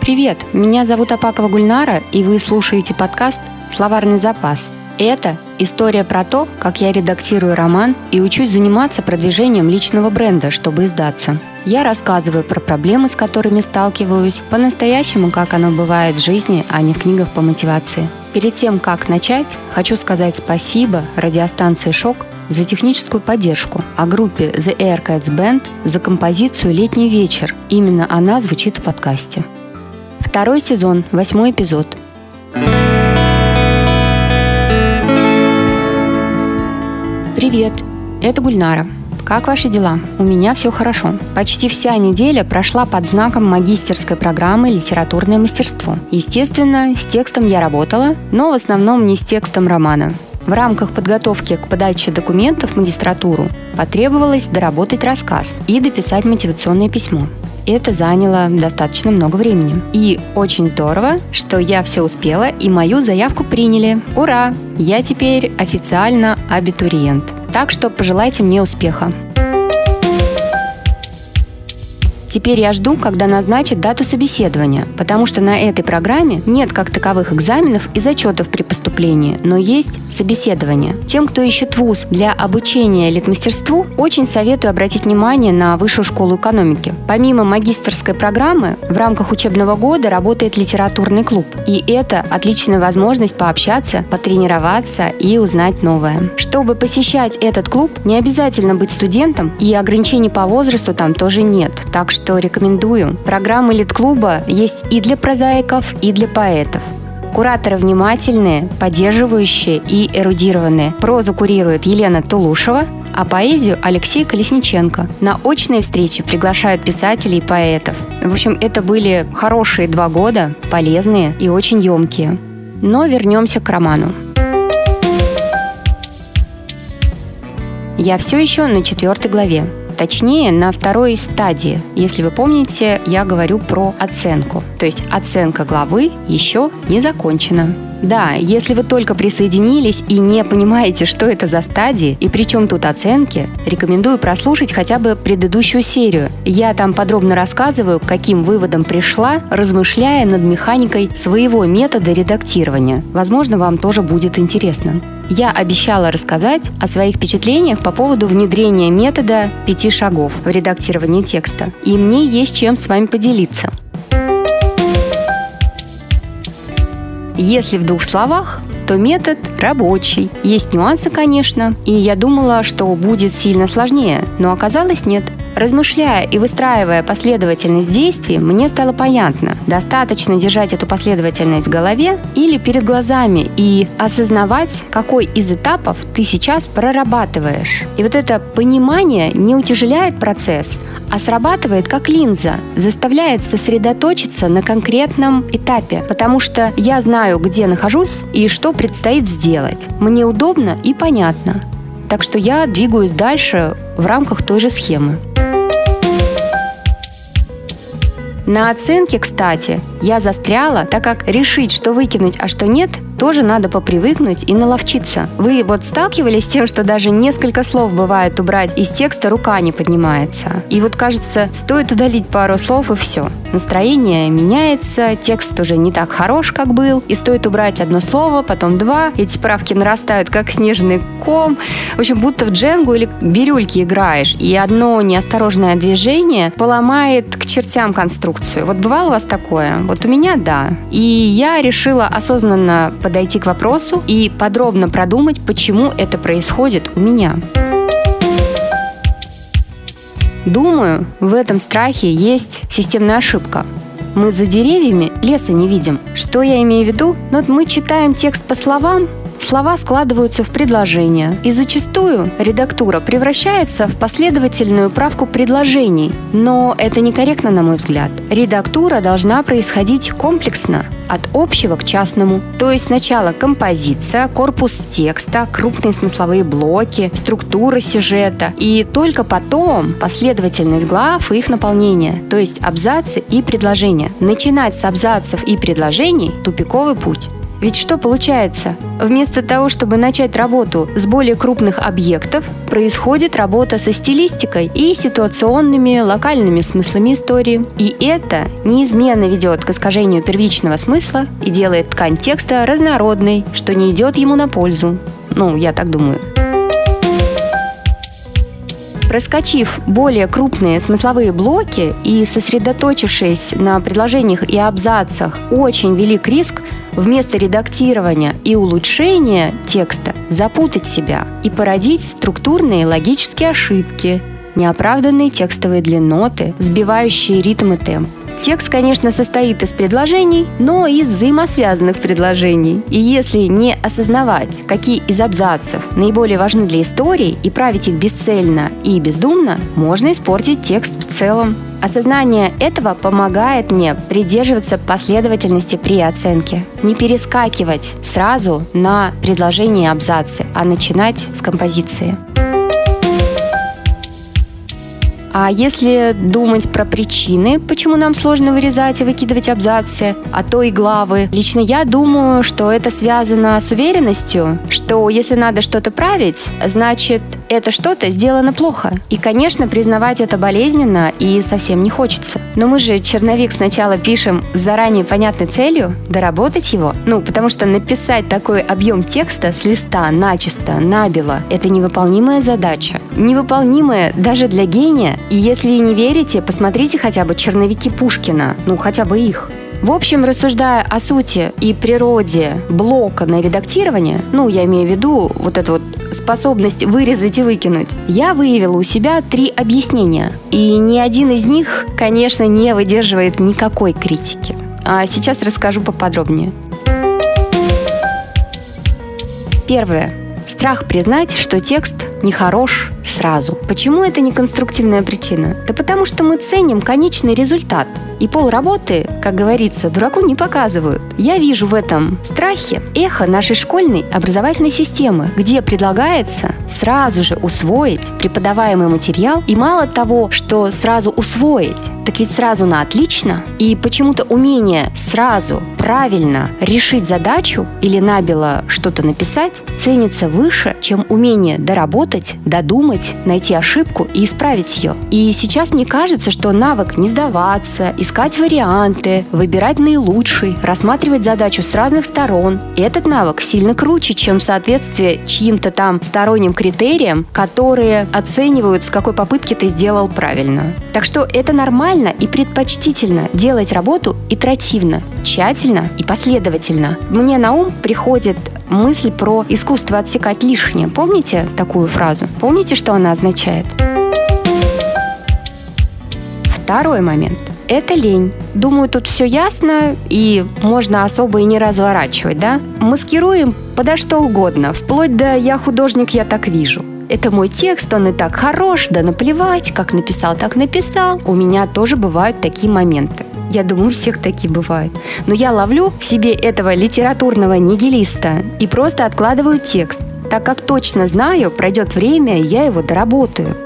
Привет, меня зовут Апакова Гульнара, и вы слушаете подкаст «Словарный запас». Это история про то, как я редактирую роман и учусь заниматься продвижением личного бренда, чтобы издаться. Я рассказываю про проблемы, с которыми сталкиваюсь, по-настоящему, как оно бывает в жизни, а не в книгах по мотивации. Перед тем, как начать, хочу сказать спасибо радиостанции «Шок» за техническую поддержку, а группе The Aircats Band за композицию «Летний вечер». Именно она звучит в подкасте. Второй сезон, восьмой эпизод. Привет, это Гульнара. Как ваши дела? У меня все хорошо. Почти вся неделя прошла под знаком магистерской программы «Литературное мастерство». Естественно, с текстом я работала, но в основном не с текстом романа. В рамках подготовки к подаче документов в магистратуру потребовалось доработать рассказ и дописать мотивационное письмо. Это заняло достаточно много времени. И очень здорово, что я все успела и мою заявку приняли. Ура! Я теперь официально абитуриент. Так что пожелайте мне успеха. Теперь я жду, когда назначат дату собеседования, потому что на этой программе нет как таковых экзаменов и зачетов при поступлении, но есть собеседование. Тем, кто ищет вуз для обучения литмастерству, очень советую обратить внимание на Высшую школу экономики. Помимо магистрской программы, в рамках учебного года работает литературный клуб. И это отличная возможность пообщаться, потренироваться и узнать новое. Чтобы посещать этот клуб, не обязательно быть студентом, и ограничений по возрасту там тоже нет. Так что что рекомендую. Программы Литклуба есть и для прозаиков, и для поэтов. Кураторы внимательные, поддерживающие и эрудированные. Прозу курирует Елена Тулушева, а поэзию Алексей Колесниченко. На очные встречи приглашают писателей и поэтов. В общем, это были хорошие два года, полезные и очень емкие. Но вернемся к роману. Я все еще на четвертой главе. Точнее, на второй стадии. Если вы помните, я говорю про оценку. То есть оценка главы еще не закончена. Да, если вы только присоединились и не понимаете, что это за стадии и при чем тут оценки, рекомендую прослушать хотя бы предыдущую серию. Я там подробно рассказываю, к каким выводам пришла, размышляя над механикой своего метода редактирования. Возможно, вам тоже будет интересно. Я обещала рассказать о своих впечатлениях по поводу внедрения метода пяти шагов в редактировании текста. И мне есть чем с вами поделиться. Если в двух словах, то метод рабочий. Есть нюансы, конечно, и я думала, что будет сильно сложнее, но оказалось нет. Размышляя и выстраивая последовательность действий, мне стало понятно, достаточно держать эту последовательность в голове или перед глазами и осознавать, какой из этапов ты сейчас прорабатываешь. И вот это понимание не утяжеляет процесс, а срабатывает как линза, заставляет сосредоточиться на конкретном этапе, потому что я знаю, где нахожусь и что предстоит сделать. Мне удобно и понятно. Так что я двигаюсь дальше в рамках той же схемы. На оценке, кстати, я застряла, так как решить, что выкинуть, а что нет, тоже надо попривыкнуть и наловчиться. Вы вот сталкивались с тем, что даже несколько слов бывает убрать из текста, рука не поднимается. И вот кажется, стоит удалить пару слов и все. Настроение меняется, текст уже не так хорош, как был, и стоит убрать одно слово, потом два. Эти правки нарастают, как снежный ком. В общем, будто в дженгу или бирюльки играешь, и одно неосторожное движение поломает к чертям конструкцию. Вот бывало у вас такое? Вот у меня да. И я решила осознанно подойти к вопросу и подробно продумать, почему это происходит у меня. Думаю, в этом страхе есть системная ошибка. Мы за деревьями леса не видим. Что я имею в виду? Ну, вот мы читаем текст по словам, слова складываются в предложения, и зачастую редактура превращается в последовательную правку предложений. Но это некорректно, на мой взгляд. Редактура должна происходить комплексно, от общего к частному. То есть сначала композиция, корпус текста, крупные смысловые блоки, структура сюжета, и только потом последовательность глав и их наполнение, то есть абзацы и предложения. Начинать с абзацев и предложений – тупиковый путь. Ведь что получается? Вместо того, чтобы начать работу с более крупных объектов, происходит работа со стилистикой и ситуационными локальными смыслами истории. И это неизменно ведет к искажению первичного смысла и делает ткань текста разнородной, что не идет ему на пользу. Ну, я так думаю. Проскочив более крупные смысловые блоки и сосредоточившись на предложениях и абзацах, очень велик риск вместо редактирования и улучшения текста запутать себя и породить структурные логические ошибки, неоправданные текстовые длинноты, сбивающие ритм и темп. Текст, конечно, состоит из предложений, но и взаимосвязанных предложений. И если не осознавать, какие из абзацев наиболее важны для истории, и править их бесцельно и бездумно, можно испортить текст в целом. Осознание этого помогает мне придерживаться последовательности при оценке. Не перескакивать сразу на предложения и абзацы, а начинать с композиции. А если думать про причины, почему нам сложно вырезать и выкидывать абзацы, а то и главы, лично я думаю, что это связано с уверенностью, что если надо что-то править, значит это что-то сделано плохо. И, конечно, признавать это болезненно и совсем не хочется. Но мы же черновик сначала пишем с заранее понятной целью доработать его. Ну, потому что написать такой объем текста с листа начисто, набело – это невыполнимая задача. Невыполнимая даже для гения. И если не верите, посмотрите хотя бы черновики Пушкина. Ну, хотя бы их. В общем, рассуждая о сути и природе блока на редактирование, ну, я имею в виду вот эту вот способность вырезать и выкинуть, я выявила у себя три объяснения. И ни один из них, конечно, не выдерживает никакой критики. А сейчас расскажу поподробнее. Первое. Страх признать, что текст нехорош сразу. Почему это не конструктивная причина? Да потому что мы ценим конечный результат. И пол работы, как говорится, дураку не показывают. Я вижу в этом страхе эхо нашей школьной образовательной системы, где предлагается сразу же усвоить преподаваемый материал и мало того, что сразу усвоить, так ведь сразу на отлично. И почему-то умение сразу правильно решить задачу или набело что-то написать ценится выше, чем умение доработать, додумать, найти ошибку и исправить ее. И сейчас мне кажется, что навык не сдаваться, искать варианты, выбирать наилучший, рассматривать задачу с разных сторон. Этот навык сильно круче, чем соответствие чьим-то там сторонним критериям, которые оценивают, с какой попытки ты сделал правильно. Так что это нормально и предпочтительно делать работу итеративно, тщательно и последовательно. Мне на ум приходит мысль про искусство отсекать лишнее. Помните такую фразу? Помните, что она означает? Второй момент – это лень. Думаю, тут все ясно, и можно особо и не разворачивать, да? Маскируем подо что угодно, вплоть до «я художник, я так вижу». Это мой текст, он и так хорош, да наплевать, как написал, так написал. У меня тоже бывают такие моменты. Я думаю, всех такие бывают. Но я ловлю в себе этого литературного нигилиста и просто откладываю текст, так как точно знаю, пройдет время, и я его доработаю.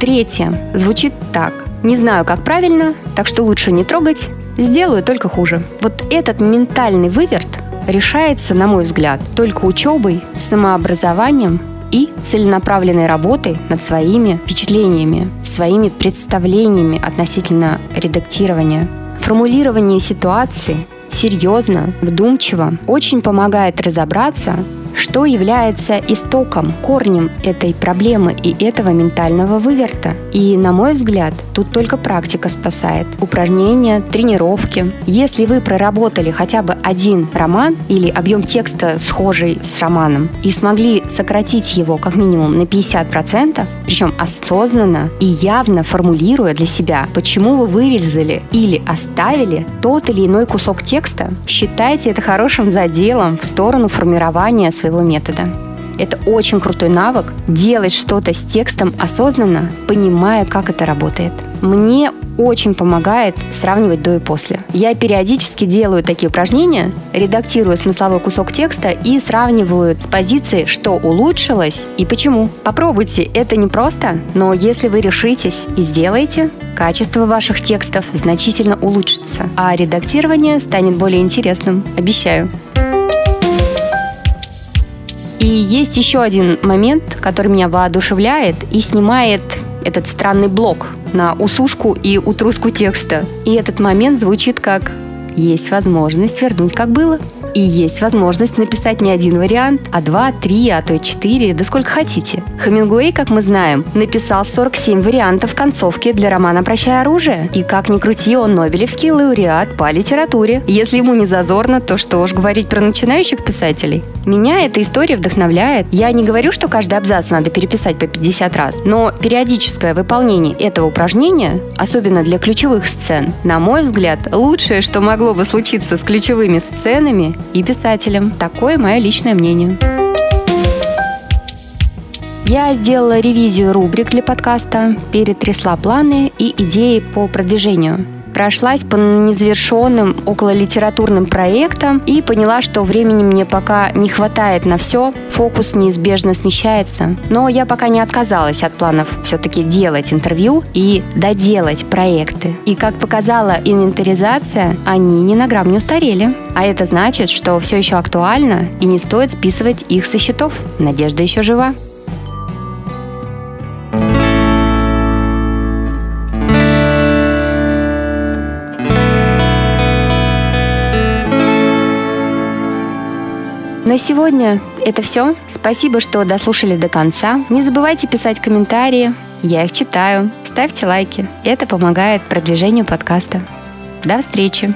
Третье. Звучит так. Не знаю, как правильно, так что лучше не трогать, сделаю только хуже. Вот этот ментальный выверт решается, на мой взгляд, только учебой, самообразованием и целенаправленной работой над своими впечатлениями, своими представлениями относительно редактирования. Формулирование ситуации серьезно, вдумчиво очень помогает разобраться, что является истоком, корнем этой проблемы и этого ментального выверта. И, на мой взгляд, тут только практика спасает. Упражнения, тренировки. Если вы проработали хотя бы один роман или объем текста схожий с романом и смогли сократить его как минимум на 50%, причем осознанно и явно формулируя для себя, почему вы вырезали или оставили тот или иной кусок текста, считайте это хорошим заделом в сторону формирования своего метода. Это очень крутой навык – делать что-то с текстом осознанно, понимая, как это работает. Мне очень помогает сравнивать до и после. Я периодически делаю такие упражнения, редактирую смысловой кусок текста и сравниваю с позиции, что улучшилось и почему. Попробуйте, это не просто, но если вы решитесь и сделаете, качество ваших текстов значительно улучшится, а редактирование станет более интересным, обещаю. И есть еще один момент, который меня воодушевляет и снимает этот странный блок на усушку и утруску текста. И этот момент звучит как «Есть возможность вернуть, как было». И есть возможность написать не один вариант, а два, три, а то и четыре, да сколько хотите. Хемингуэй, как мы знаем, написал 47 вариантов концовки для романа «Прощай оружие». И как ни крути, он Нобелевский лауреат по литературе. Если ему не зазорно, то что уж говорить про начинающих писателей. Меня эта история вдохновляет. Я не говорю, что каждый абзац надо переписать по 50 раз, но периодическое выполнение этого упражнения, особенно для ключевых сцен, на мой взгляд, лучшее, что могло бы случиться с ключевыми сценами и писателем. Такое мое личное мнение. Я сделала ревизию рубрик для подкаста, перетрясла планы и идеи по продвижению прошлась по незавершенным окололитературным проектам и поняла, что времени мне пока не хватает на все, фокус неизбежно смещается. Но я пока не отказалась от планов все-таки делать интервью и доделать проекты. И как показала инвентаризация, они ни на грамм не устарели. А это значит, что все еще актуально и не стоит списывать их со счетов. Надежда еще жива. На сегодня это все. Спасибо, что дослушали до конца. Не забывайте писать комментарии. Я их читаю. Ставьте лайки. Это помогает продвижению подкаста. До встречи!